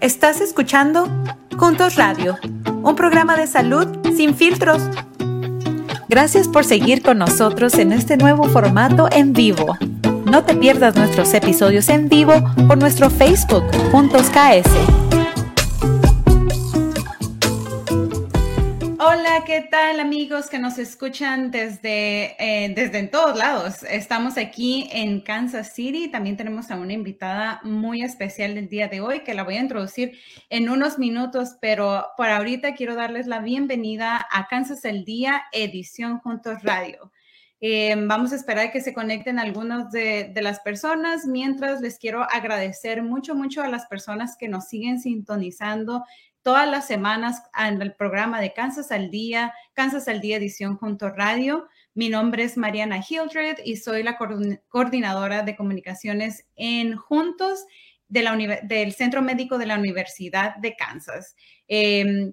Estás escuchando Juntos Radio, un programa de salud sin filtros. Gracias por seguir con nosotros en este nuevo formato en vivo. No te pierdas nuestros episodios en vivo por nuestro Facebook Juntos KS. ¿Qué tal amigos que nos escuchan desde, eh, desde en todos lados? Estamos aquí en Kansas City. También tenemos a una invitada muy especial del día de hoy que la voy a introducir en unos minutos, pero por ahorita quiero darles la bienvenida a Kansas el Día, edición Juntos Radio. Eh, vamos a esperar que se conecten algunas de, de, las personas, mientras les quiero agradecer mucho, mucho a las personas que nos siguen sintonizando todas las semanas en el programa de Kansas al Día, Kansas al Día Edición Junto Radio. Mi nombre es Mariana Hildred y soy la coordinadora de comunicaciones en Juntos de la del Centro Médico de la Universidad de Kansas. Eh,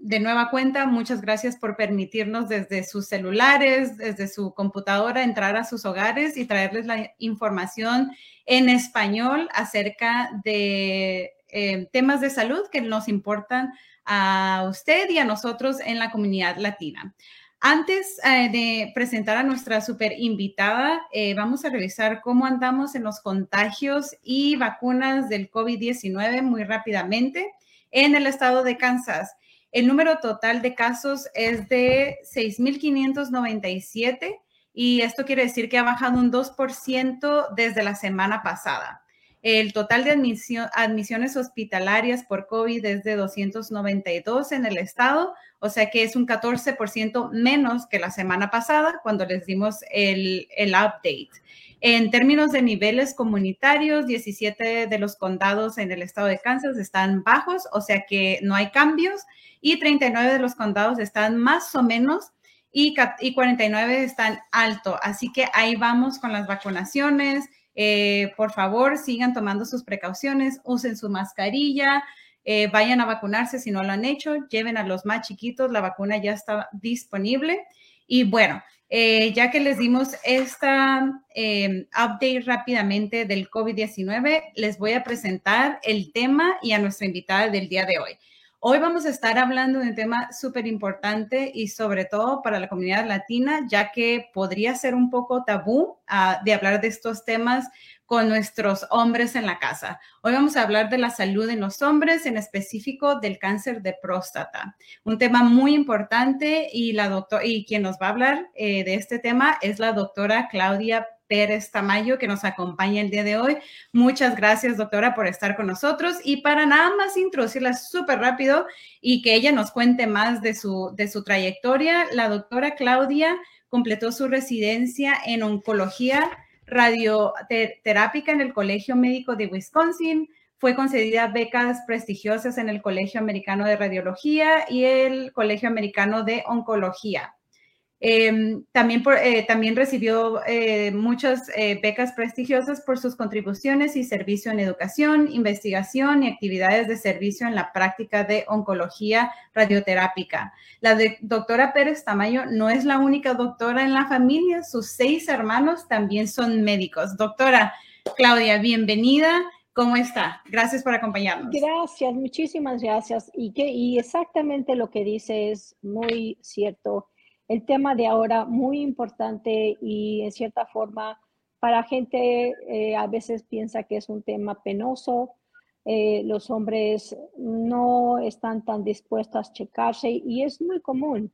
de nueva cuenta, muchas gracias por permitirnos desde sus celulares, desde su computadora, entrar a sus hogares y traerles la información en español acerca de eh, temas de salud que nos importan a usted y a nosotros en la comunidad latina. Antes eh, de presentar a nuestra super invitada, eh, vamos a revisar cómo andamos en los contagios y vacunas del COVID-19 muy rápidamente en el estado de Kansas. El número total de casos es de 6.597 y esto quiere decir que ha bajado un 2% desde la semana pasada. El total de admisiones hospitalarias por COVID es de 292 en el estado, o sea que es un 14% menos que la semana pasada cuando les dimos el, el update. En términos de niveles comunitarios, 17 de los condados en el estado de Kansas están bajos, o sea que no hay cambios, y 39 de los condados están más o menos y 49 están alto. Así que ahí vamos con las vacunaciones. Eh, por favor, sigan tomando sus precauciones, usen su mascarilla, eh, vayan a vacunarse si no lo han hecho, lleven a los más chiquitos, la vacuna ya está disponible. Y bueno, eh, ya que les dimos esta update rápidamente del COVID-19, les voy a presentar el tema y a nuestra invitada del día de hoy. Hoy vamos a estar hablando de un tema súper importante y sobre todo para la comunidad latina, ya que podría ser un poco tabú uh, de hablar de estos temas con nuestros hombres en la casa. Hoy vamos a hablar de la salud en los hombres, en específico del cáncer de próstata. Un tema muy importante y, la doctora, y quien nos va a hablar eh, de este tema es la doctora Claudia Pérez Tamayo, que nos acompaña el día de hoy. Muchas gracias, doctora, por estar con nosotros. Y para nada más introducirla súper rápido y que ella nos cuente más de su, de su trayectoria, la doctora Claudia completó su residencia en oncología radioterápica en el Colegio Médico de Wisconsin. Fue concedida becas prestigiosas en el Colegio Americano de Radiología y el Colegio Americano de Oncología. Em, también, eh, también recibió eh, muchas eh, becas prestigiosas por sus contribuciones y servicio en educación, investigación y actividades de servicio en la práctica de oncología radioterápica. La doctora Pérez Tamayo no es la única doctora en la familia, sus seis hermanos también son médicos. Doctora Claudia, bienvenida. ¿Cómo está? Gracias por acompañarnos. Gracias, muchísimas gracias. Y, que, y exactamente lo que dice es muy cierto el tema de ahora muy importante y en cierta forma para gente eh, a veces piensa que es un tema penoso. Eh, los hombres no están tan dispuestos a checarse y es muy común.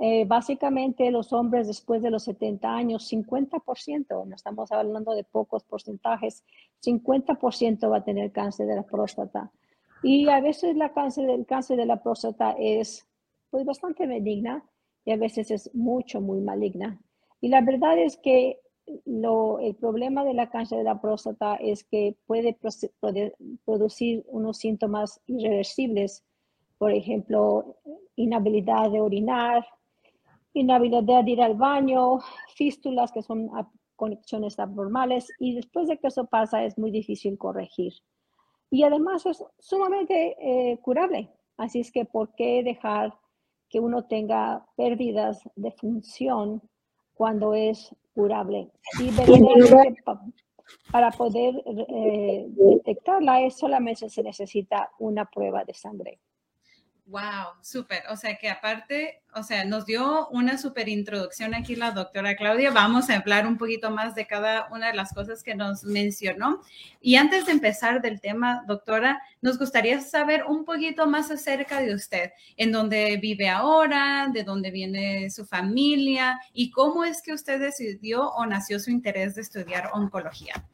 Eh, básicamente los hombres después de los 70 años, 50%, no estamos hablando de pocos porcentajes, 50% va a tener cáncer de la próstata. Y a veces la cáncer, el cáncer de la próstata es pues, bastante benigna, y a veces es mucho, muy maligna. Y la verdad es que lo, el problema de la cáncer de la próstata es que puede, producir unos síntomas irreversibles, por ejemplo, inhabilidad de orinar, inhabilidad de ir al baño, fístulas que son conexiones abnormales y después de que eso pasa es muy difícil corregir. Y además es sumamente eh, curable, así es que ¿por qué dejar que uno tenga pérdidas de función cuando es curable. Y para poder eh, detectarla es solamente se necesita una prueba de sangre. Wow, súper. O sea que aparte, o sea, nos dio una súper introducción aquí la doctora Claudia. Vamos a hablar un poquito más de cada una de las cosas que nos mencionó. Y antes de empezar del tema, doctora, nos gustaría saber un poquito más acerca de usted, en dónde vive ahora, de dónde viene su familia y cómo es que usted decidió o nació su interés de estudiar oncología.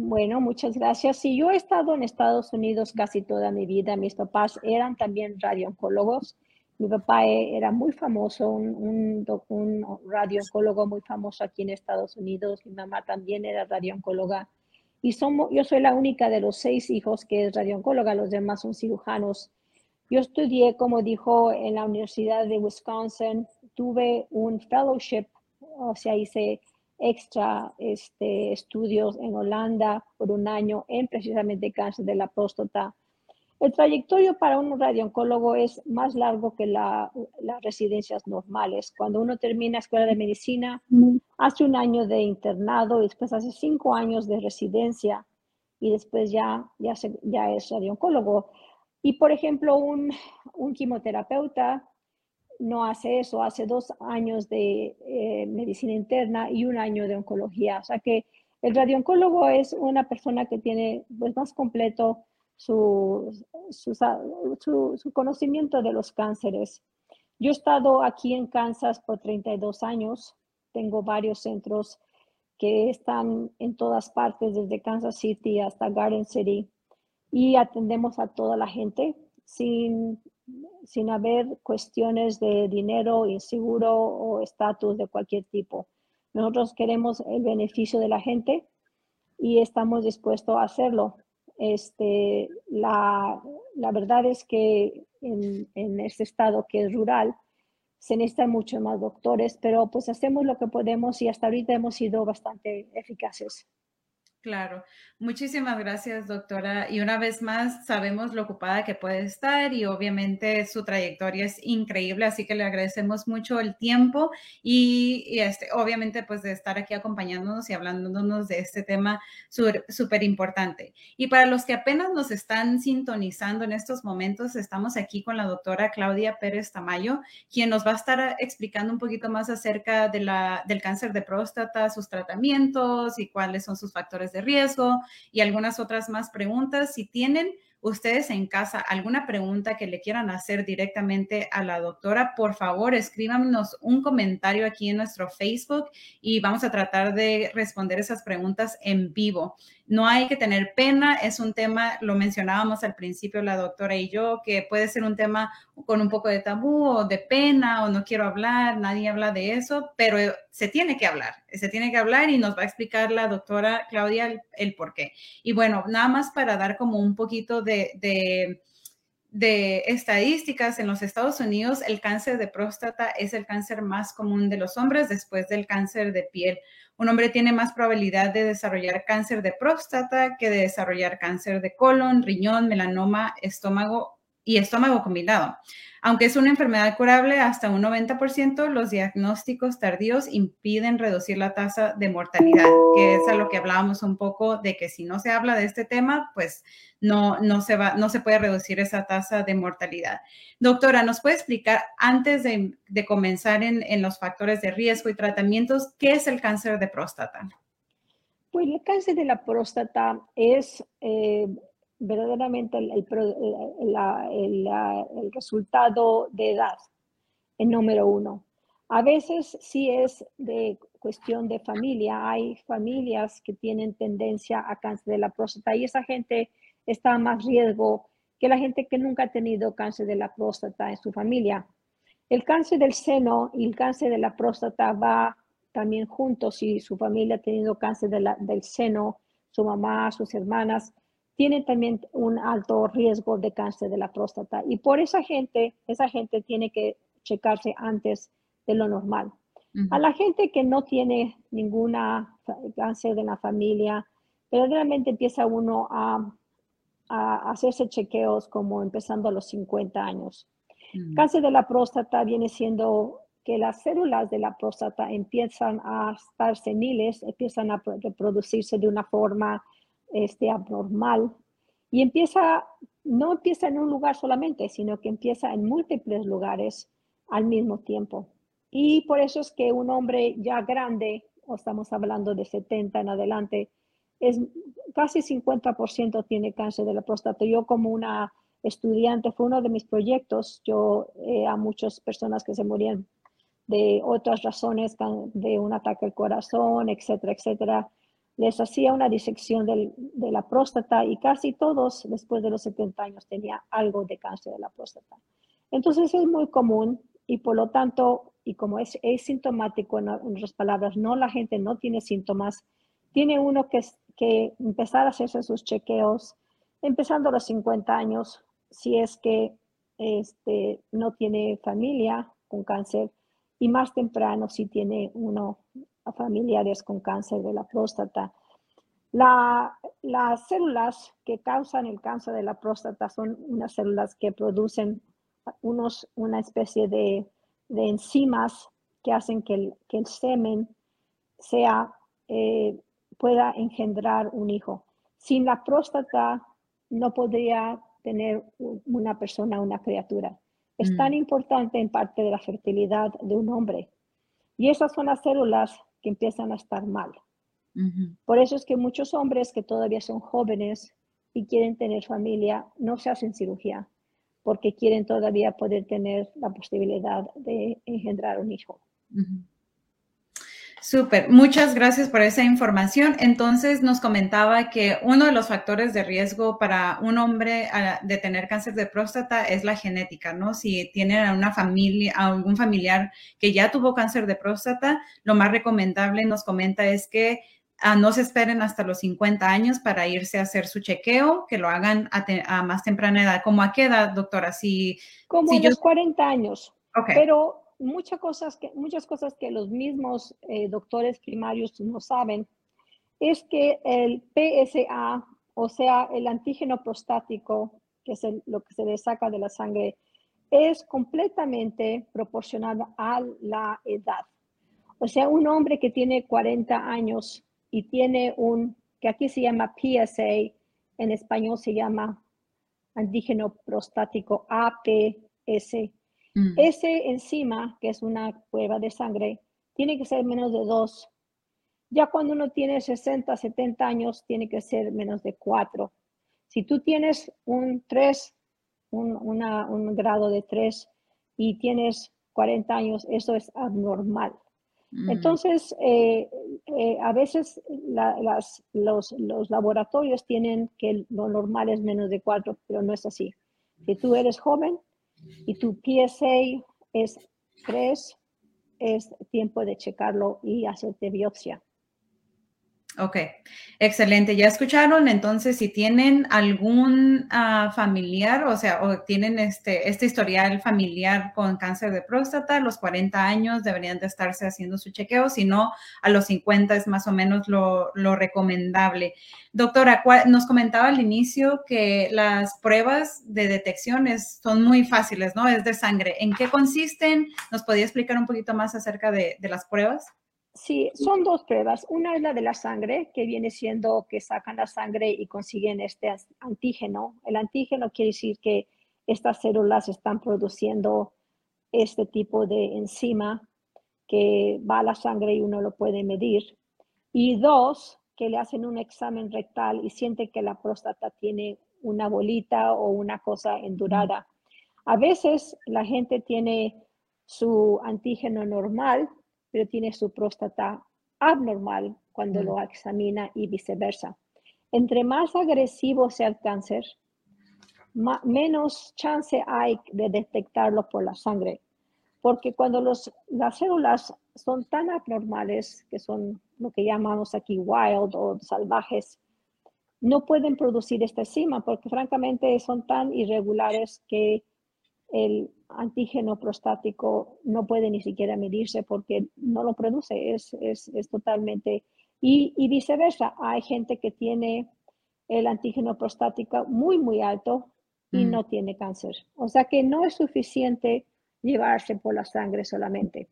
Bueno, muchas gracias. Sí, yo he estado en Estados Unidos casi toda mi vida. Mis papás eran también radiooncólogos. Mi papá e, era muy famoso, un, un, un radiooncólogo muy famoso aquí en Estados Unidos. Mi mamá también era radiooncóloga. Y somos, yo soy la única de los seis hijos que es radiooncóloga, los demás son cirujanos. Yo estudié, como dijo, en la Universidad de Wisconsin. Tuve un fellowship, o sea, hice extra este, estudios en Holanda por un año en precisamente cáncer de la próstata. El trayectorio para un radiooncólogo es más largo que las residencias normales. Cuando uno termina escuela de medicina, hace un año de internado y después hace cinco años de residencia y después ya, ya, ya es radiooncólogo. Y por ejemplo, un, un quimioterapeuta no hace eso, hace dos años de eh, medicina interna y un año de oncología. O sea que el radiooncólogo es una persona que tiene pues, más completo su, su, conocimiento de los cánceres. Yo he estado aquí en Kansas por 32 años, tengo varios centros que están en todas partes, desde Kansas City hasta Garden City, y atendemos a toda la gente sin sin haber cuestiones de dinero, inseguro o estatus de cualquier tipo. Nosotros queremos el beneficio de la gente y estamos dispuestos a hacerlo. Este, la, la verdad es que en, en, este estado que es rural se necesitan muchos más doctores, pero pues hacemos lo que podemos y hasta ahorita hemos sido bastante eficaces. Claro, muchísimas gracias, doctora. Y una vez más, sabemos lo ocupada que puede estar y obviamente su trayectoria es increíble, así que le agradecemos mucho el tiempo y, este, obviamente pues de estar aquí acompañándonos y hablándonos de este tema súper importante. Y para los que apenas nos están sintonizando en estos momentos, estamos aquí con la doctora Claudia Pérez Tamayo, quien nos va a estar explicando un poquito más acerca de la, del cáncer de próstata, sus tratamientos y cuáles son sus factores de riesgo y algunas otras más preguntas. Si tienen ustedes en casa alguna pregunta que le quieran hacer directamente a la doctora, por favor escríbanos un comentario aquí en nuestro Facebook y vamos a tratar de responder esas preguntas en vivo. No hay que tener pena, es un tema, lo mencionábamos al principio la doctora y yo, que puede ser un tema con un poco de tabú o de pena o no quiero hablar, nadie habla de eso, pero se tiene que hablar, se tiene que hablar y nos va a explicar la doctora Claudia el, por qué. Y bueno, nada más para dar como un poquito de estadísticas en los Estados Unidos, el cáncer de próstata es el cáncer más común de los hombres después del cáncer de piel. Un hombre tiene más probabilidad de desarrollar cáncer de próstata que de desarrollar cáncer de colon, riñón, melanoma, estómago y estómago combinado. Aunque es una enfermedad curable hasta un 90%, los diagnósticos tardíos impiden reducir la tasa de mortalidad, que es a lo que hablábamos un poco de que si no se habla de este tema, pues no, no, se, va, no se puede reducir esa tasa de mortalidad. Doctora, ¿nos puede explicar antes de, comenzar en, los factores de riesgo y tratamientos, qué es el cáncer de próstata? Pues el cáncer de la próstata es eh, verdaderamente el, el, resultado de edad, el número uno. A veces sí es de cuestión de familia. Hay familias que tienen tendencia a cáncer de la próstata y esa gente está a más riesgo que la gente que nunca ha tenido cáncer de la próstata en su familia. El cáncer del seno y el cáncer de la próstata va también juntos. Si su familia ha tenido cáncer del seno, su mamá, sus hermanas, tienen también un alto riesgo de cáncer de la próstata. Y por esa gente, esa gente tiene que checarse antes de lo normal. A la gente que no tiene ninguna cáncer de la familia, verdaderamente empieza uno a, hacerse chequeos como empezando a los 50 años. Cáncer de la próstata viene siendo que las células de la próstata empiezan a estar seniles, empiezan a reproducirse de una forma este, abnormal y empieza, no empieza en un lugar solamente, sino que empieza en múltiples lugares al mismo tiempo. Y por eso es que un hombre ya grande, o estamos hablando de 70 en adelante, es casi 50% tiene cáncer de la próstata. Yo como una estudiante, fue uno de mis proyectos, yo eh, a muchas personas que se morían de otras razones, de un ataque al corazón, etcétera, etcétera, les hacía una disección de la próstata y casi todos después de los 70 años tenía algo de cáncer de la próstata. Entonces es muy común y por lo tanto, y como es sintomático en, otras palabras, no la gente no tiene síntomas, tiene uno que, que empezar a hacerse sus chequeos empezando a los 50 años, si es que este, no tiene familia con cáncer y más temprano si tiene uno familiares con cáncer de la próstata. las células que causan el cáncer de la próstata son unas células que producen unos, una especie de, enzimas que hacen que el, semen sea, eh, pueda engendrar un hijo. Sin la próstata no podría tener una persona, una criatura. Es tan mm. importante en parte de la fertilidad de un hombre. Y esas son las células que empiezan a estar mal. Por eso es que muchos hombres que todavía son jóvenes y quieren tener familia no se hacen cirugía porque quieren todavía poder tener la posibilidad de engendrar un hijo. Súper, muchas gracias por esa información. Entonces nos comentaba que uno de los factores de riesgo para un hombre ah, de tener cáncer de próstata es la genética, ¿no? Si tienen una familia, algún familiar que ya tuvo cáncer de próstata, lo más recomendable nos comenta es que ah, no se esperen hasta los 50 años para irse a hacer su chequeo, que lo hagan a, más temprana edad. ¿Cómo a qué edad, doctora? Si, Como a los 40 años. Okay. Pero muchas cosas que, muchas cosas que los mismos eh, doctores primarios no saben es que el PSA, o sea, el antígeno prostático, que es lo que se le saca de la sangre, es completamente proporcional a la edad. O sea, un hombre que tiene 40 años y tiene un, que aquí se llama PSA, en español se llama antígeno prostático APS, Mm. Ese enzima, que es una prueba de sangre, tiene que ser menos de 2. Ya cuando uno tiene 60, 70 años, tiene que ser menos de 4. Si tú tienes un 3, un, grado de 3 y tienes 40 años, eso es abnormal. Mm. Entonces, eh, eh, a veces los, los, laboratorios tienen que lo normal es menos de 4, pero no es así. Si tú eres joven, y tu PSA es 3, es tiempo de checarlo y hacerte biopsia. Ok, excelente. Ya escucharon, entonces si tienen algún ah, familiar, o sea, o tienen este, este historial familiar con cáncer de próstata, a los 40 años deberían de estarse haciendo su chequeo, si no, a los 50 es más o menos lo, recomendable. Doctora, nos comentaba al inicio que las pruebas de detección son muy fáciles, ¿no? Es de sangre. ¿En qué consisten? ¿Nos podía explicar un poquito más acerca de las pruebas? Sí, son dos pruebas. Una es la de la sangre, que viene siendo que sacan la sangre y consiguen este antígeno. El antígeno quiere decir que estas células están produciendo este tipo de enzima que va a la sangre y uno lo puede medir. Y dos, que le hacen un examen rectal y siente que la próstata tiene una bolita o una cosa endurada. A veces la gente tiene su antígeno normal pero tiene su próstata abnormal cuando lo examina y viceversa. Entre más agresivo sea el cáncer, menos chance hay de detectarlo por la sangre. Porque cuando los, las células son tan abnormales, que son lo que llamamos aquí wild o salvajes, no pueden producir esta enzima porque francamente son tan irregulares que el antígeno prostático no puede ni siquiera medirse porque no lo produce, es, totalmente... Y, viceversa, hay gente que tiene el antígeno prostático muy, muy alto y mm. no tiene cáncer. O sea que no es suficiente llevarse por la sangre solamente.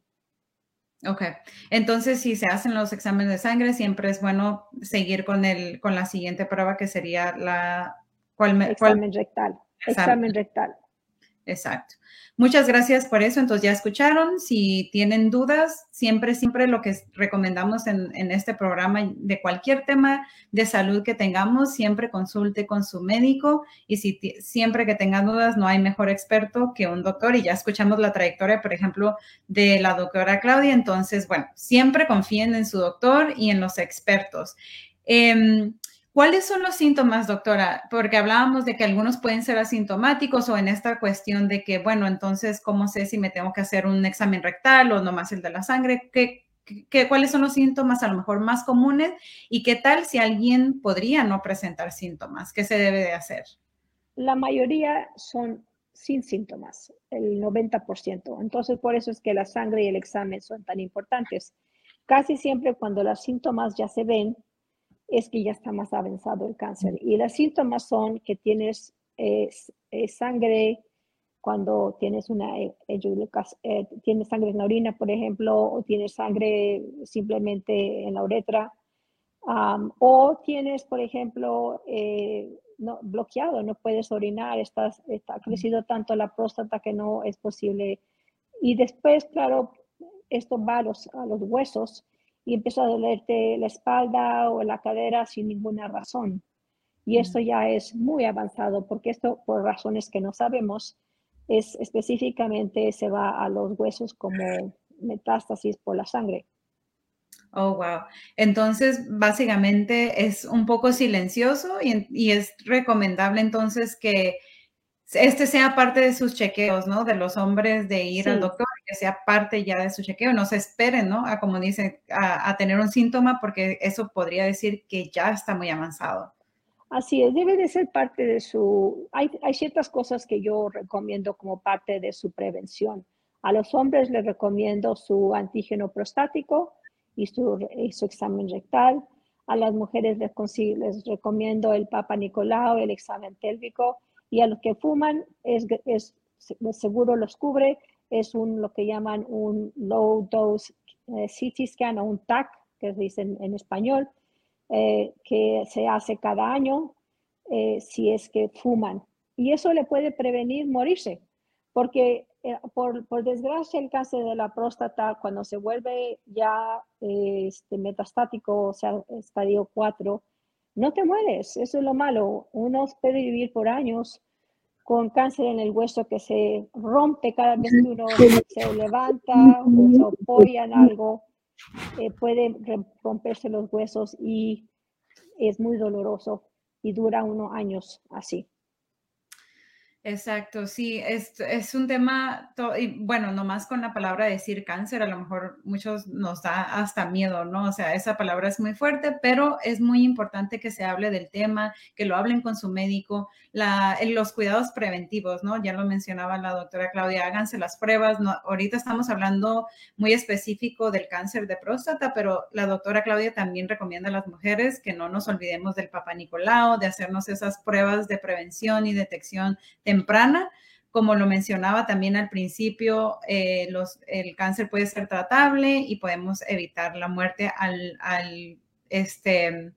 Ok, entonces si se hacen los exámenes de sangre, siempre es bueno seguir con, el, con la siguiente prueba que sería la... ¿cuál, examen rectal. Examen rectal. Exacto. Muchas gracias por eso. Entonces ya escucharon. Si tienen dudas, siempre, siempre lo que recomendamos en, este programa de cualquier tema de salud que tengamos, siempre consulte con su médico y si siempre que tengan dudas, no hay mejor experto que un doctor. Y ya escuchamos la trayectoria, por ejemplo, de la doctora Claudia. Entonces, bueno, siempre confíen en su doctor y en los expertos. Em, ¿Cuáles son los síntomas, doctora? Porque hablábamos de que algunos pueden ser asintomáticos o en esta cuestión de que, bueno, entonces, ¿cómo sé si me tengo que hacer un examen rectal o nomás el de la sangre? ¿Qué, qué, cuáles son los síntomas a lo mejor más comunes? ¿Y qué tal si alguien podría no presentar síntomas? ¿Qué se debe de hacer? La mayoría son sin síntomas, el 90%. Entonces, por eso es que la sangre y el examen son tan importantes. Casi siempre cuando los síntomas ya se ven, es que ya está más avanzado el cáncer. Y los síntomas son que tienes eh, sangre cuando tienes una eh, eh, tienes sangre en la orina, por ejemplo, o tienes sangre simplemente en la uretra, o tienes, por ejemplo, no, bloqueado, no puedes orinar, estás, está crecido tanto la próstata que no es posible. Y después, claro, esto va a los, a los huesos y empieza a dolerte la espalda o la cadera sin ninguna razón. Y esto ya es muy avanzado porque esto, por razones que no sabemos, es específicamente se va a los huesos como metástasis por la sangre. Oh, wow. Entonces, básicamente es un poco silencioso y, y es recomendable entonces que este sea parte de sus chequeos, ¿no? De los hombres de ir al doctor, que sea parte ya de su chequeo, no se esperen, ¿no? A como dice, a, tener un síntoma, porque eso podría decir que ya está muy avanzado. Así es, debe de ser parte de su, hay, hay ciertas cosas que yo recomiendo como parte de su prevención. A los hombres les recomiendo su antígeno prostático y su, su examen rectal. A las mujeres les, les recomiendo el Papa Nicolau, el examen pélvico y a los que fuman es, es seguro los cubre, es un, lo que llaman un low dose eh, CT scan o un TAC, que se dice en, español, eh, que se hace cada año eh, si es que fuman. Y eso le puede prevenir morirse, porque por, por, desgracia el cáncer de la próstata, cuando se vuelve ya este, metastático, o sea, estadio 4, no te mueres, eso es lo malo. Uno puede vivir por años con cáncer en el hueso que se rompe cada vez que uno se levanta o se apoya en algo, eh, puede romperse los huesos y es muy doloroso y dura unos años así. Exacto, sí, es, es un tema, y bueno, nomás con la palabra decir cáncer, a lo mejor muchos nos da hasta miedo, ¿no? O sea, esa palabra es muy fuerte, pero es muy importante que se hable del tema, que lo hablen con su médico, los cuidados preventivos, ¿no? Ya lo mencionaba la doctora Claudia, háganse las pruebas, no, ahorita estamos hablando muy específico del cáncer de próstata, pero la doctora Claudia también recomienda a las mujeres que no nos olvidemos del Papa Nicolau, de hacernos esas pruebas de prevención y detección de temprana. Como lo mencionaba también al principio, eh, el cáncer puede ser tratable y podemos evitar la muerte al, al este,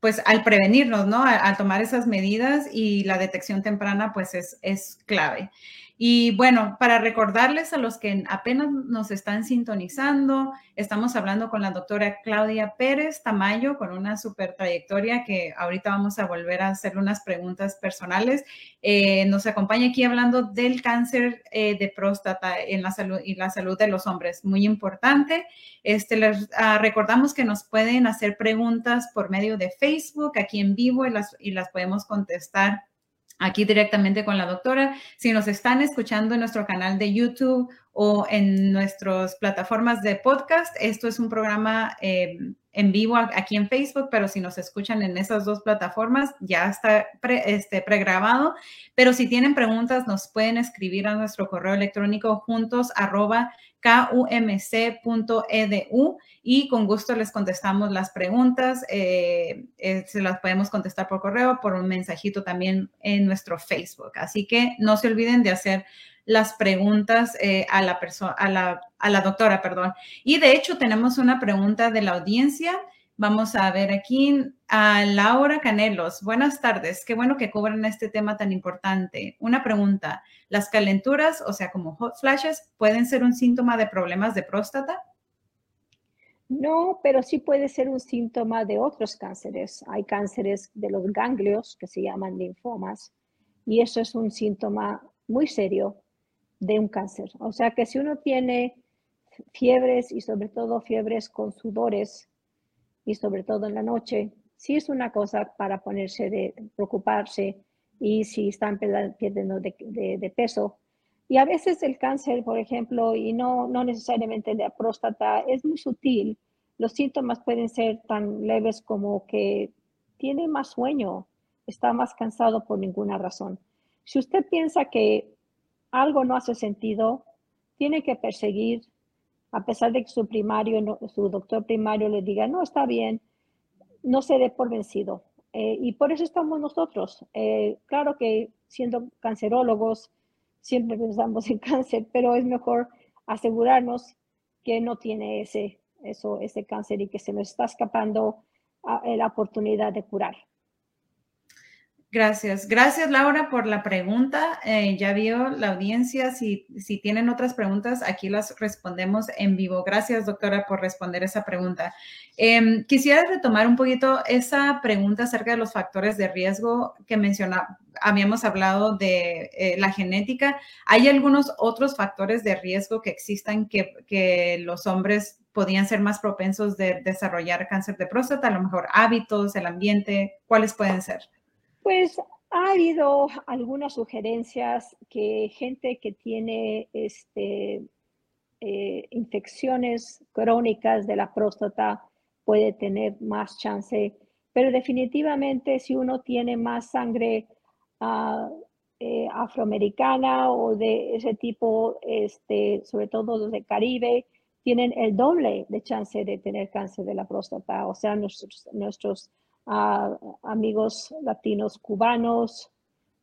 pues al prevenirnos, ¿no? A, tomar esas medidas y la detección temprana, pues es, es clave. Y bueno, para recordarles a los que apenas nos están sintonizando, estamos hablando con la doctora Claudia Pérez Tamayo, con una super trayectoria que ahorita vamos a volver a hacerle unas preguntas personales. Eh, nos acompaña aquí hablando del cáncer eh, de próstata en la salud y la salud de los hombres, muy importante. Este, les ah, recordamos que nos pueden hacer preguntas por medio de Facebook aquí en vivo y las, y las podemos contestar aquí directamente con la doctora. Si nos están escuchando en nuestro canal de YouTube o en nuestras plataformas de podcast, esto es un programa eh, en vivo aquí en Facebook, pero si nos escuchan en esas dos plataformas, ya está este, pregrabado. Pero si tienen preguntas, nos pueden escribir a nuestro correo electrónico juntos arroba kumc.edu y con gusto les contestamos las preguntas. Eh, eh, se las podemos contestar por correo, por un mensajito también en nuestro Facebook. Así que no se olviden de hacer las preguntas eh, a, la a, la, a la doctora. Perdón. Y de hecho tenemos una pregunta de la audiencia. Vamos a ver aquí a Laura Canelos. Buenas tardes. Qué bueno que cubren este tema tan importante. Una pregunta. ¿Las calenturas, o sea, como hot flashes, pueden ser un síntoma de problemas de próstata? No, pero sí puede ser un síntoma de otros cánceres. Hay cánceres de los ganglios que se llaman linfomas y eso es un síntoma muy serio de un cáncer. O sea que si uno tiene fiebres y sobre todo fiebres con sudores y sobre todo en la noche, sí es una cosa para ponerse de preocuparse y si están perdiendo de, peso. Y a veces el cáncer, por ejemplo, y no, no necesariamente de la próstata, es muy sutil. Los síntomas pueden ser tan leves como que tiene más sueño, está más cansado por ninguna razón. Si usted piensa que algo no hace sentido, tiene que perseguir, a pesar de que su primario, su doctor primario le diga, no, está bien, no se dé por vencido. Eh, y por eso estamos nosotros. Eh, claro que siendo cancerólogos, siempre pensamos en cáncer, pero es mejor asegurarnos que no tiene ese, eso, ese cáncer y que se nos está escapando ah, la oportunidad de curar. Gracias. Gracias, Laura, por la pregunta. Eh, ya vio la audiencia. Si, si tienen otras preguntas, aquí las respondemos en vivo. Gracias, doctora, por responder esa pregunta. Em, quisiera retomar un poquito esa pregunta acerca de los factores de riesgo que mencionaba. Habíamos hablado de eh, la genética. ¿Hay algunos otros factores de riesgo que existan que, que los hombres podían ser más propensos de desarrollar cáncer de próstata? A lo mejor hábitos, el ambiente. ¿Cuáles pueden ser? Pues ha habido algunas sugerencias que gente que tiene este, eh, infecciones crónicas de la próstata puede tener más chance, pero definitivamente si uno tiene más sangre eh, afroamericana o de ese tipo, este, sobre todo los de Caribe, tienen el doble de chance de tener cáncer de la próstata. O sea, nuestros, nuestros a amigos latinos cubanos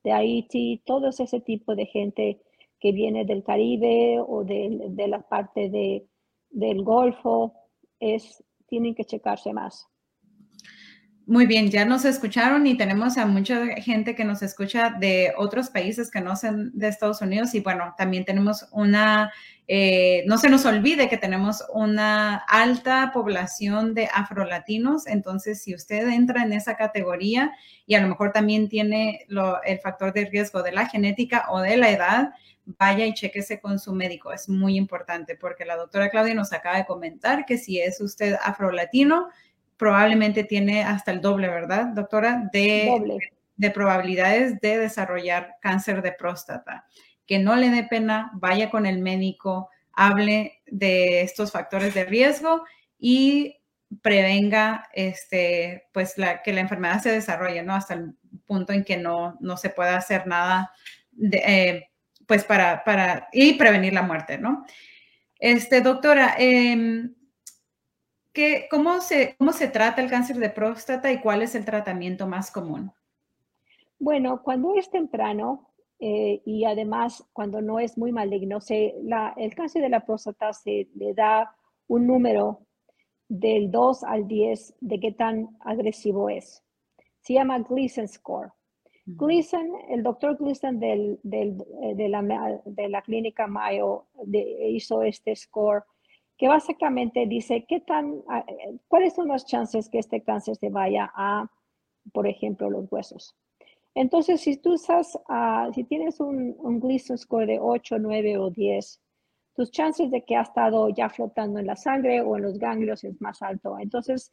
de Haití, todo ese tipo de gente que viene del Caribe o de, la parte de, del Golfo, es, tienen que checarse más. Muy bien, ya nos escucharon y tenemos a mucha gente que nos escucha de otros países que no son de Estados Unidos y bueno, también tenemos una, eh, no se nos olvide que tenemos una alta población de afrolatinos, entonces si usted entra en esa categoría y a lo mejor también tiene el factor de riesgo de la genética o de la edad, vaya y chequese con su médico. Es muy importante porque la doctora Claudia nos acaba de comentar que si es usted afrolatino, probablemente tiene hasta el doble, ¿verdad, doctora? De, de probabilidades de desarrollar cáncer de próstata. Que no le dé pena, vaya con el médico, hable de estos factores de riesgo y prevenga este, pues la, que la enfermedad se desarrolle, ¿no? Hasta el punto en que no, no se pueda hacer nada, de, eh, pues para, para, y prevenir la muerte, ¿no? Este, doctora, eh, cómo, se, ¿Cómo se trata el cáncer de próstata y cuál es el tratamiento más común? Bueno, cuando es temprano eh, y además cuando no es muy maligno, se, la, el cáncer de la próstata se le da un número del 2 al 10 de qué tan agresivo es. Se llama Gleason Score. Gleason, el doctor Gleason del, del, eh, de, la, de, la, clínica Mayo hizo este score que básicamente dice qué tan, eh, cuáles son las chances que este cáncer se vaya a, por ejemplo, los huesos. Entonces, si tú ah, si tienes un, un Gleason score de 8, 9 o 10, tus chances de que ha estado ya flotando en la sangre o en los ganglios es más alto. Entonces,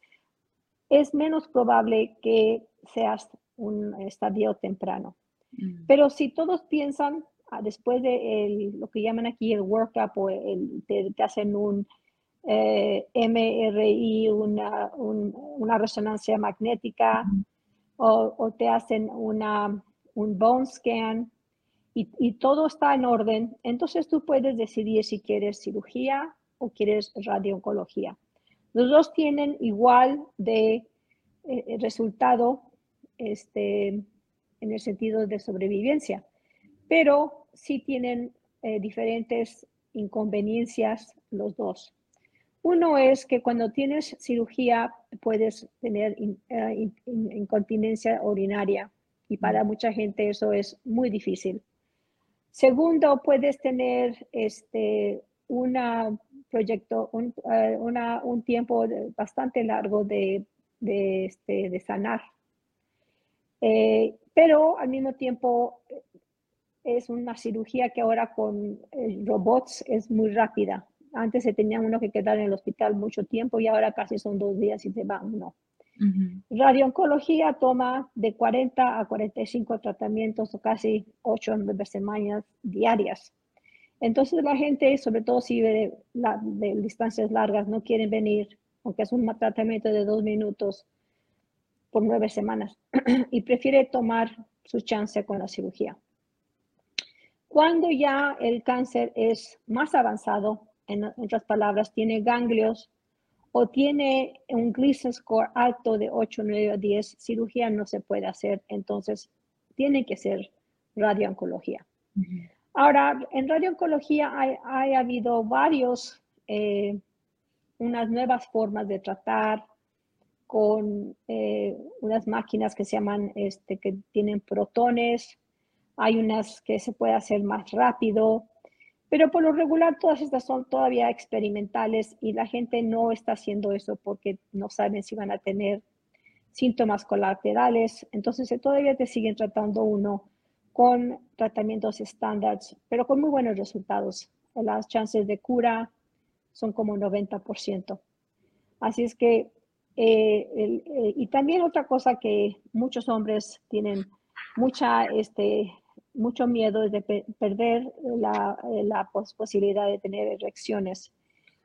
es menos probable que seas un estadio temprano. Mm. Pero si todos piensan después de lo que llaman aquí el workup o el, te, hacen un eh, MRI, una, resonancia magnética o, te hacen una, un bone scan y, y, todo está en orden, entonces tú puedes decidir si quieres cirugía o quieres radiooncología. Los dos tienen igual de eh, resultado este, en el sentido de sobrevivencia pero sí tienen eh, diferentes inconveniencias los dos. Uno es que cuando tienes cirugía puedes tener eh, incontinencia urinaria y para mucha gente eso es muy difícil. Segundo, puedes tener este, una proyecto, un, eh, un tiempo bastante largo de, de, este, de sanar. Eh, pero al mismo tiempo es una cirugía que ahora con robots es muy rápida. Antes se tenía uno que quedar en el hospital mucho tiempo y ahora casi son dos días y se va uno. Radiooncología toma de 40 a 45 tratamientos o casi 8 o 9 semanas diarias. Entonces la gente, sobre todo si vive de, distancias largas, no quieren venir, aunque es un tratamiento de dos minutos por nueve semanas, y prefiere tomar su chance con la cirugía. Cuando ya el cáncer es más avanzado, en otras palabras, tiene ganglios o tiene un Gleason score alto de 8, 9 o 10, cirugía no se puede hacer, entonces tiene que ser radiooncología. Ahora, en radiooncología hay, ha habido varios, eh, unas nuevas formas de tratar con eh, unas máquinas que se llaman, este, que tienen protones, hay unas que se puede hacer más rápido, pero por lo regular todas estas son todavía experimentales y la gente no está haciendo eso porque no saben si van a tener síntomas colaterales. Entonces todavía te siguen tratando uno con tratamientos estándares, pero con muy buenos resultados. Las chances de cura son como 90%. Así es que, eh, eh, y también otra cosa que muchos hombres tienen mucha este, mucho miedo de perder la, la posibilidad de tener erecciones.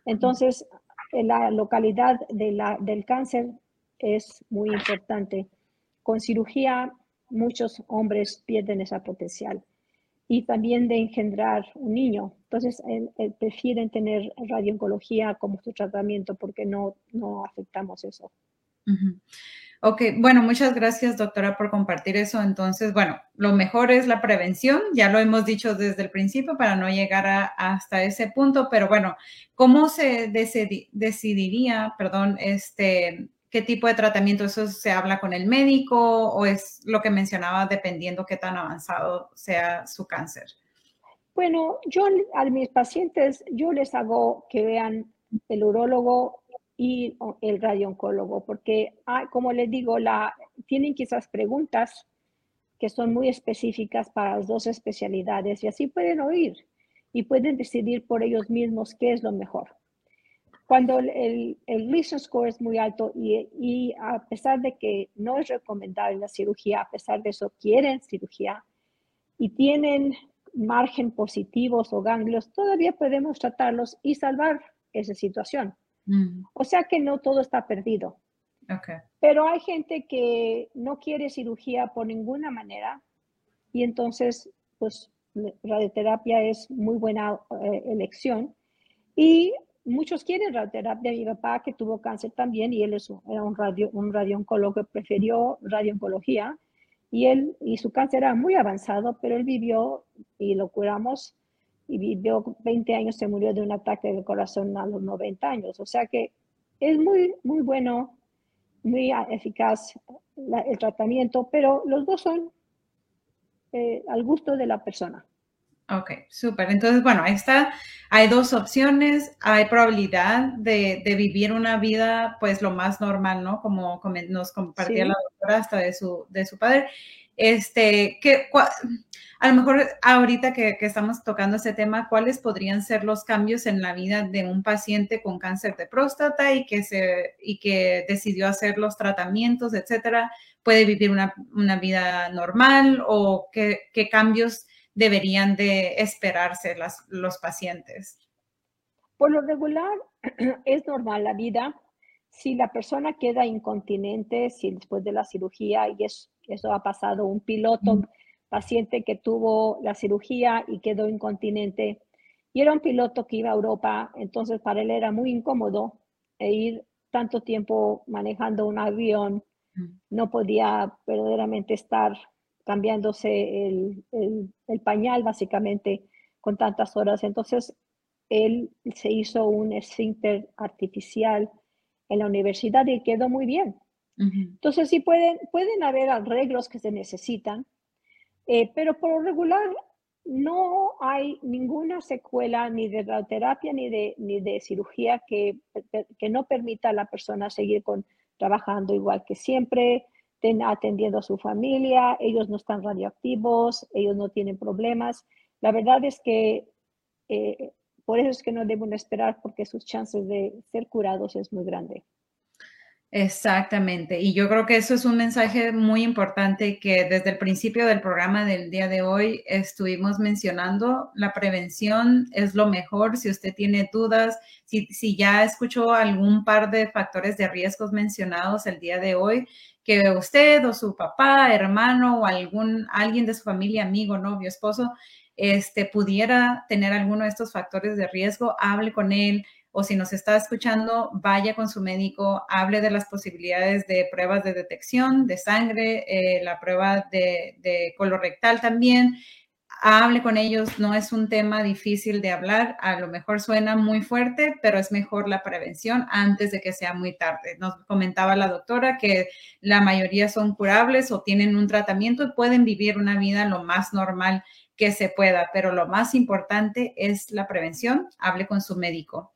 Entonces, la localidad de la, del cáncer es muy importante. Con cirugía, muchos hombres pierden esa potencial y también de engendrar un niño. Entonces, prefieren tener radiooncología como su tratamiento porque no, no afectamos eso. Ok, bueno, muchas gracias doctora por compartir eso. Entonces, bueno, lo mejor es la prevención, ya lo hemos dicho desde el principio para no llegar hasta ese punto, pero bueno, ¿cómo se decidiría, perdón, este, qué tipo de tratamiento? ¿Eso se habla con el médico o es lo que mencionaba dependiendo qué tan avanzado sea su cáncer? Bueno, yo a mis pacientes, yo les hago que vean el urólogo y el radiooncólogo, porque, como les digo, la, tienen quizás preguntas que son muy específicas para las dos especialidades y así pueden oír y pueden decidir por ellos mismos qué es lo mejor. Cuando el, el score es muy alto y a pesar de que no es recomendable la cirugía, a pesar de eso quieren cirugía y tienen margen positivos o ganglios, todavía podemos tratarlos y salvar esa situación. Mm. O sea que no todo está perdido. Pero hay gente que no quiere cirugía por ninguna manera y entonces, pues, radioterapia es muy buena eh, elección. Y muchos quieren radioterapia. Mi papá, que tuvo cáncer también, y él es, era un, radio, un radiooncólogo, prefirió radiooncología. Y él, y su cáncer era muy avanzado, pero él vivió y lo curamos y vivió 20 años, se murió de un ataque del corazón a los 90 años. O sea que es muy, muy bueno, muy eficaz el tratamiento, pero los dos son eh, al gusto de la persona. Ok, súper. Entonces, bueno, ahí está. Hay dos opciones. Hay probabilidad de, vivir una vida, pues, lo más normal, ¿no? Como, nos compartía la doctora hasta de su, de su padre. Este, que, a lo mejor ahorita que, estamos tocando ese tema, ¿cuáles podrían ser los cambios en la vida de un paciente con cáncer de próstata y que, se, y que decidió hacer los tratamientos, etcétera? ¿Puede vivir una, vida normal o qué, cambios deberían de esperarse los pacientes? Por lo regular, es normal la vida. Si la persona queda incontinente, si después de la cirugía, y eso ha pasado, un piloto paciente que tuvo la cirugía y quedó incontinente. Y era un piloto que iba a Europa, entonces para él era muy incómodo e ir tanto tiempo manejando un avión. No podía verdaderamente estar cambiándose el, el, pañal, básicamente. con tantas horas. Entonces, él se hizo un esfínter artificial en la universidad y quedó muy bien. Entonces, sí pueden, pueden haber arreglos que se necesitan, eh, pero por lo regular no hay ninguna secuela ni de radioterapia ni de, ni de cirugía que, que no permita a la persona seguir con, trabajando igual que siempre, atendiendo a su familia, ellos no están radioactivos, ellos no tienen problemas. La verdad es que eh, por eso es que no deben esperar porque sus chances de ser curados es muy grande. Exactamente. Y yo creo que eso es un mensaje muy importante que desde el principio del programa del día de hoy estuvimos mencionando. La prevención es lo mejor. Si usted tiene dudas, si, si ya escuchó algún par de factores de riesgos mencionados el día de hoy, que usted o su papá, hermano o algún, alguien de su familia, amigo, novio, esposo, este, pudiera tener alguno de estos factores de riesgo, hable con él o si nos está escuchando, vaya con su médico, hable de las posibilidades de pruebas de detección de sangre, eh, la prueba de, de colorectal también. Hable con ellos, no es un tema difícil de hablar, a lo mejor suena muy fuerte, pero es mejor la prevención antes de que sea muy tarde. Nos comentaba la doctora que la mayoría son curables o tienen un tratamiento y pueden vivir una vida lo más normal que se pueda, pero lo más importante es la prevención. Hable con su médico.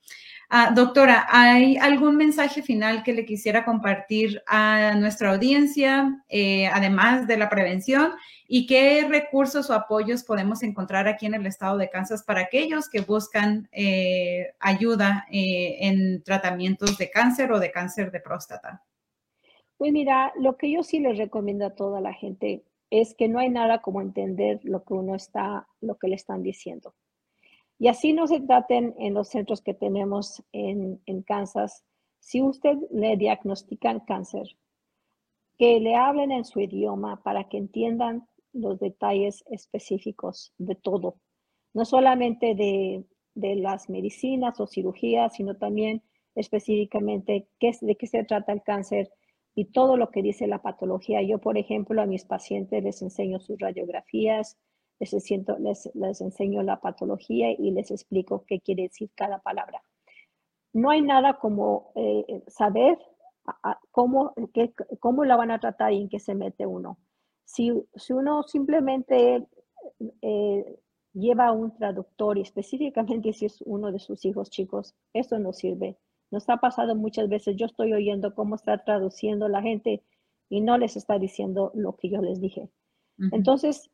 Ah, doctora, ¿hay algún mensaje final que le quisiera compartir a nuestra audiencia, eh, además de la prevención? ¿Y qué recursos o apoyos podemos encontrar aquí en el estado de Kansas para aquellos que buscan eh, ayuda eh, en tratamientos de cáncer o de cáncer de próstata? Pues mira, lo que yo sí les recomiendo a toda la gente es que no hay nada como entender lo que uno está, lo que le están diciendo. Y así no se traten en los centros que tenemos en, Kansas. Si usted le diagnostican cáncer, que le hablen en su idioma para que entiendan los detalles específicos de todo, no solamente de, de las medicinas o cirugías, sino también específicamente qué, de qué se trata el cáncer, y todo lo que dice la patología. Yo, por ejemplo, a mis pacientes les enseño sus radiografías, les, les, enseño la patología y les explico qué quiere decir cada palabra. No hay nada como eh, saber cómo, cómo la van a tratar y en qué se mete uno. Si, si uno simplemente eh, lleva un traductor y específicamente si es uno de sus hijos chicos, eso no sirve. Nos ha pasado muchas veces, yo estoy oyendo cómo está traduciendo la gente y no les está diciendo lo que yo les dije. Entonces,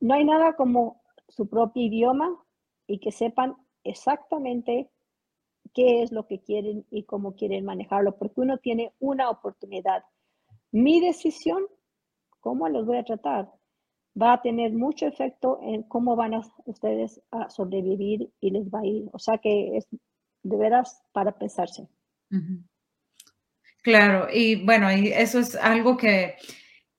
no hay nada como su propio idioma y que sepan exactamente qué es lo que quieren y cómo quieren manejarlo, porque uno tiene una oportunidad. Mi decisión, cómo los voy a tratar, va a tener mucho efecto en cómo van a ustedes a sobrevivir y les va a ir. O sea que es de veras para pensarse. Claro, y bueno, y eso es algo que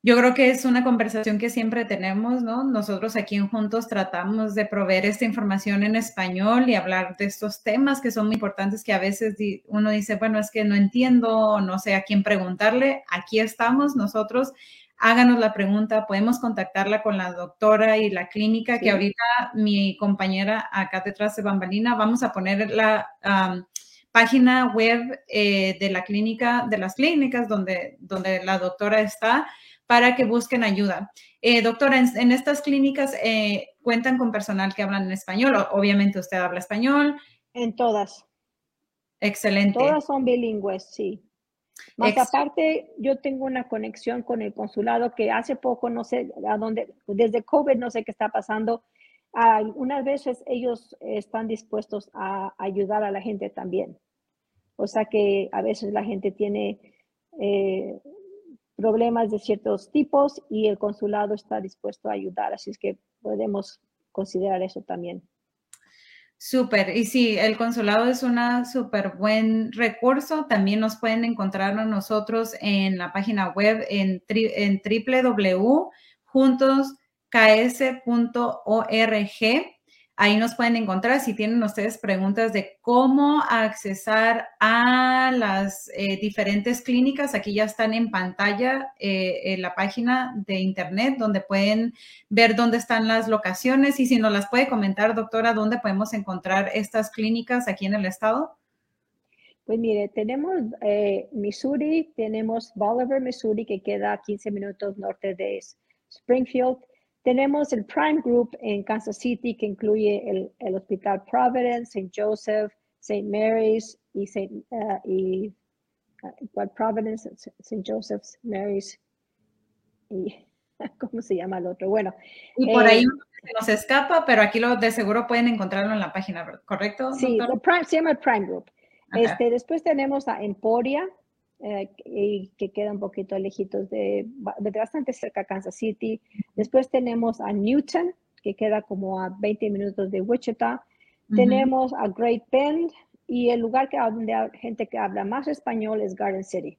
yo creo que es una conversación que siempre tenemos, ¿no? Nosotros aquí Juntos tratamos de proveer esta información en español y hablar de estos temas que son muy importantes que a veces uno dice, bueno, es que no entiendo, no sé a quién preguntarle. Aquí estamos nosotros háganos la pregunta, podemos contactarla con la doctora y la clínica, que ahorita mi compañera acá detrás de Bambalina, vamos a poner la página web eh, de la clínica, de las clínicas donde, donde la doctora está, para que busquen ayuda. Eh, doctora, en, estas clínicas eh, cuentan con personal que hablan en español, obviamente usted habla español. En todas. Excelente. Todas son bilingües, sí. Más aparte, yo tengo una conexión con el consulado que hace poco, no sé a dónde, desde COVID no sé qué está pasando. Algunas veces ellos están dispuestos a ayudar a la gente también. O sea que a veces la gente tiene eh, problemas de ciertos tipos y el consulado está dispuesto a ayudar. Así es que podemos considerar eso también. Súper, y sí, el consulado es un súper buen recurso. También nos pueden encontrar a nosotros en la página web en, en www.juntosks.org. Ahí nos pueden encontrar si tienen ustedes preguntas de cómo accesar a las eh, diferentes clínicas. Aquí ya están en pantalla eh, en la página de internet donde pueden ver dónde están las locaciones y si nos las puede comentar, doctora, dónde podemos encontrar estas clínicas aquí en el estado. Pues mire, tenemos eh, Missouri, tenemos Bolivar, Missouri, que queda a 15 minutos norte de Springfield. Tenemos el Prime Group en Kansas City, que incluye el, el Hospital Providence, St. Joseph, St. Mary's y, Saint, uh, y uh, Providence, St. Joseph's, Mary's y ¿cómo se llama el otro? Bueno. Y por ahí eh, nos escapa, pero aquí lo de seguro pueden encontrarlo en la página, ¿correcto? Sí, Prime, se llama el Prime Group. Este, después tenemos a Emporia, eh, que queda un poquito lejitos de, bastante cerca de Kansas City. Después tenemos a Newton, que queda como a 20 minutos de Wichita. Tenemos a Great Bend y el lugar que donde hay gente que habla más español es Garden City.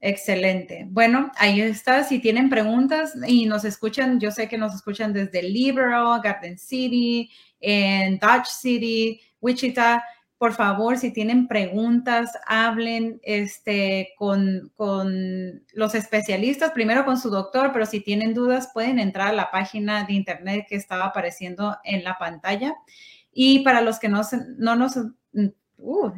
Excelente. Bueno, ahí está. Si tienen preguntas y nos escuchan, yo sé que nos escuchan desde Liberal, Garden City, en Dodge City, Wichita por favor, si tienen preguntas, hablen este, con, los especialistas, primero con su doctor, pero si tienen dudas, pueden entrar a la página de internet que estaba apareciendo en la pantalla. Y para los que no, no nos... Uh,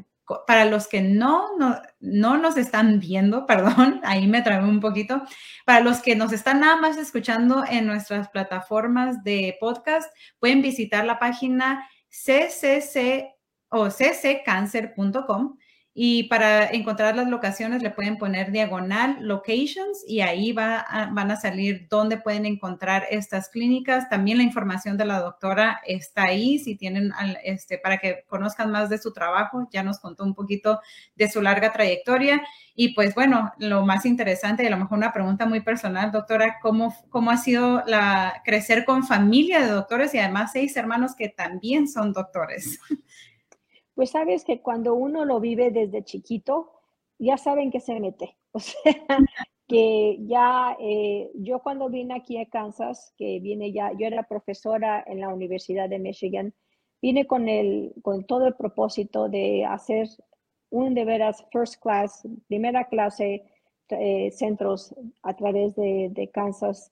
para los que no, no, no, nos están viendo, perdón, ahí me trabé un poquito, para los que nos están nada más escuchando en nuestras plataformas de podcast, pueden visitar la página ccc o cccancer.com y para encontrar las locaciones le pueden poner diagonal locations y ahí va van a salir dónde pueden encontrar estas clínicas. También la información de la doctora está ahí si tienen este para que conozcan más de su trabajo. Ya nos contó un poquito de su larga trayectoria y pues bueno, lo más interesante y a lo mejor una pregunta muy personal, doctora, ¿cómo, cómo ha sido la crecer con familia de doctores y además seis hermanos que también son doctores? pues sabes que cuando uno lo vive desde chiquito, ya saben que se mete. O sea, que ya eh, yo cuando vine aquí a Kansas, que vine ya, yo era profesora en la Universidad de Michigan, vine con, el, con todo el propósito de hacer un de veras first class, primera clase, eh, centros a través de, de Kansas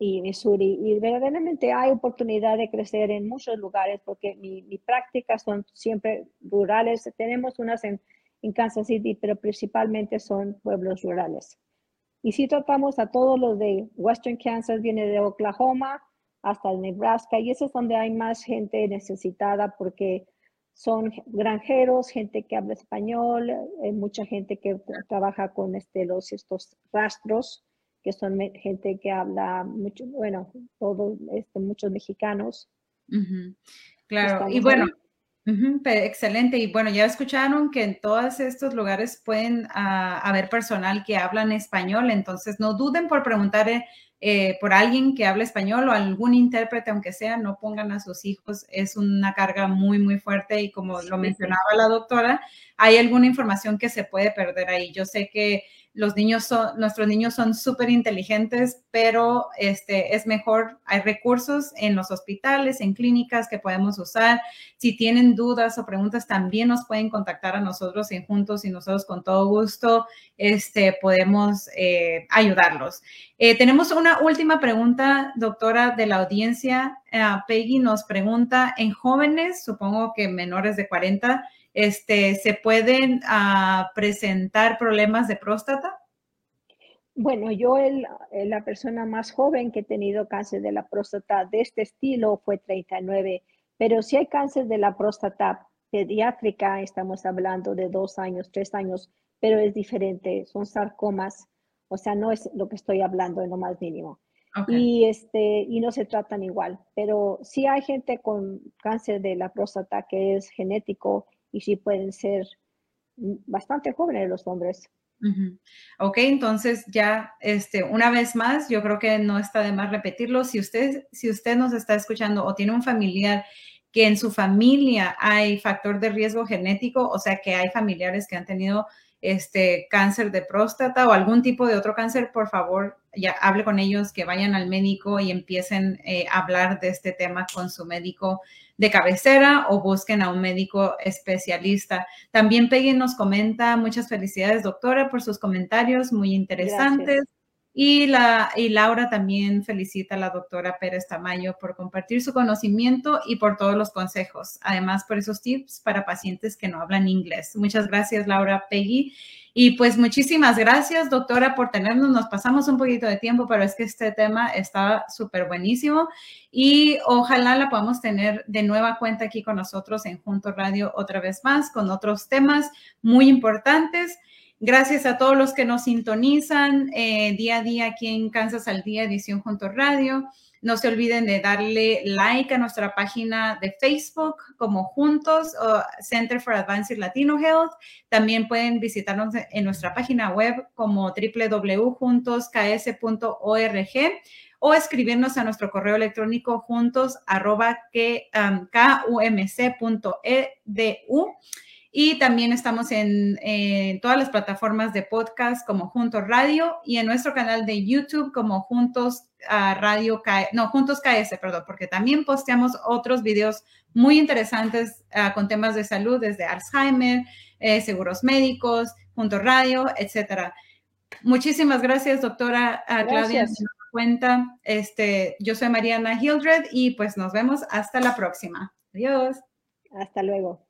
y Missouri. Y verdaderamente hay oportunidad de crecer en muchos lugares porque mi, mi prácticas son siempre rurales. Tenemos unas en, en Kansas City, pero principalmente son pueblos rurales. Y si tratamos a todos los de Western Kansas, viene de Oklahoma hasta Nebraska, y eso es donde hay más gente necesitada porque son granjeros, gente que habla español, hay mucha gente que trabaja con este, los, estos rastros que son gente que habla mucho, bueno, todos, este, muchos mexicanos. Claro, y bueno, excelente. Y bueno, ya escucharon que en todos estos lugares pueden ah, haber personal que hablan español, entonces no duden por preguntar eh, eh, por alguien que hable español o algún intérprete, aunque sea, no pongan a sus hijos, es una carga muy, muy fuerte y como lo mencionaba la doctora, hay alguna información que se puede perder ahí. Yo sé que los niños son, nuestros niños son súper inteligentes, pero este, es mejor, hay recursos en los hospitales, en clínicas que podemos usar. Si tienen dudas o preguntas, también nos pueden contactar a nosotros en Juntos y nosotros con todo gusto este, podemos eh, ayudarlos. Eh, tenemos una última pregunta, doctora, de la audiencia. Eh, Peggy nos pregunta, en jóvenes, supongo que menores de 40, este, ¿se pueden ah, presentar problemas de próstata? Bueno, yo el, la persona más joven que he tenido cáncer de la próstata de este estilo fue 39, pero si hay cáncer de la próstata pediátrica, estamos hablando de dos años, tres años, pero es diferente, son sarcomas, o sea, no es lo que estoy hablando en lo más mínimo. Y, este, y no se tratan igual, pero sí hay gente con cáncer de la próstata que es genético y sí pueden ser bastante jóvenes los hombres. Ok, entonces ya, este, una vez más, yo creo que no está de más repetirlo. Si usted, si usted nos está escuchando o tiene un familiar que en su familia hay factor de riesgo genético, o sea que hay familiares que han tenido este cáncer de próstata o algún tipo de otro cáncer, por favor, ya hable con ellos, que vayan al médico y empiecen eh, a hablar de este tema con su médico de cabecera o busquen a un médico especialista. También Peggy nos comenta, muchas felicidades doctora por sus comentarios, muy interesantes. Y, la, y Laura también felicita a la doctora Pérez Tamayo por compartir su conocimiento y por todos los consejos. Además, por esos tips para pacientes que no hablan inglés. Muchas gracias, Laura Peggy. Y pues muchísimas gracias, doctora, por tenernos. Nos pasamos un poquito de tiempo, pero es que este tema está súper buenísimo y ojalá la podamos tener de nueva cuenta aquí con nosotros en Juntos Radio otra vez más con otros temas muy importantes. Gracias a todos los que nos sintonizan eh, día a día aquí en Kansas al Día Edición Juntos Radio. No se olviden de darle like a nuestra página de Facebook como Juntos Center for Advanced Latino Health. También pueden visitarnos en nuestra página web como www.juntosks.org o escribirnos a nuestro correo electrónico juntos arroba um, kumc.edu. Y también estamos en, todas las plataformas de podcast como Juntos Radio y en nuestro canal de YouTube como Juntos uh, Radio, no, Juntos KS, perdón, porque también posteamos otros videos muy interesantes ah, con temas de salud desde Alzheimer, eh, seguros médicos, Juntos Radio, etcétera. Muchísimas gracias, doctora uh, Claudia. Cuenta, este, yo soy Mariana Hildred y pues nos vemos hasta la próxima. Adiós. Hasta luego.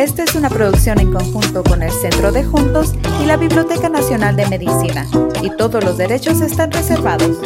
Esta es una producción en conjunto con el Centro de Juntos y la Biblioteca Nacional de Medicina, y todos los derechos están reservados.